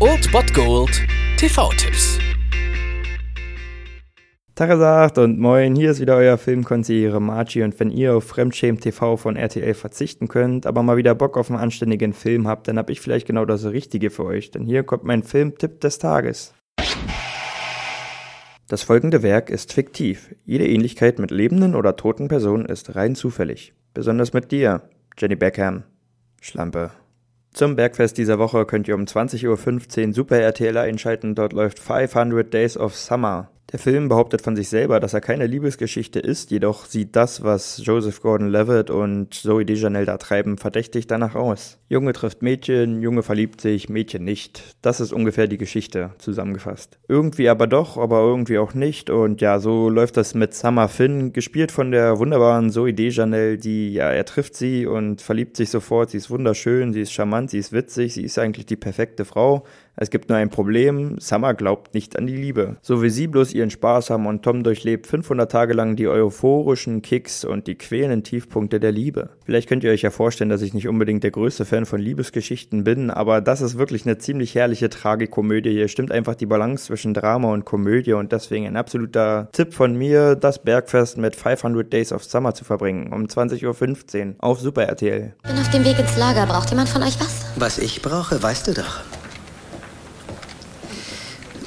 Old Bot Gold TV-Tipps. Tagesagt und moin, hier ist wieder euer Filmkonsigliere Margie und wenn ihr auf Fremdschämen TV von RTL verzichten könnt, aber mal wieder Bock auf einen anständigen Film habt, dann hab ich vielleicht genau das Richtige für euch, denn hier kommt mein Filmtipp des Tages. Das folgende Werk ist fiktiv. Jede Ähnlichkeit mit lebenden oder toten Personen ist rein zufällig. Besonders mit dir, Jenny Beckham. Schlampe. Zum Bergfest dieser Woche könnt ihr um 20.15 Uhr Super RTL einschalten. Dort läuft 500 Days of Summer. Der Film behauptet von sich selber, dass er keine Liebesgeschichte ist, jedoch sieht das, was Joseph Gordon-Levitt und Zoe Deschanel da treiben, verdächtig danach aus. Junge trifft Mädchen, Junge verliebt sich, Mädchen nicht. Das ist ungefähr die Geschichte, zusammengefasst. Irgendwie aber doch, aber irgendwie auch nicht und ja, so läuft das mit Summer Finn, gespielt von der wunderbaren Zoe Deschanel, die, ja, er trifft sie und verliebt sich sofort, sie ist wunderschön, sie ist charmant, sie ist witzig, sie ist eigentlich die perfekte Frau. Es gibt nur ein Problem, Summer glaubt nicht an die Liebe. So wie sie bloß ihren Spaß haben und Tom durchlebt 500 Tage lang die euphorischen Kicks und die quälenden Tiefpunkte der Liebe. Vielleicht könnt ihr euch ja vorstellen, dass ich nicht unbedingt der größte Fan von Liebesgeschichten bin, aber das ist wirklich eine ziemlich herrliche Tragikomödie. Hier stimmt einfach die Balance zwischen Drama und Komödie und deswegen ein absoluter Tipp von mir, das Bergfest mit 500 Days of Summer zu verbringen, um 20.15 Uhr auf Super RTL. Bin auf dem Weg ins Lager. Braucht jemand von euch was? Was ich brauche, weißt du doch.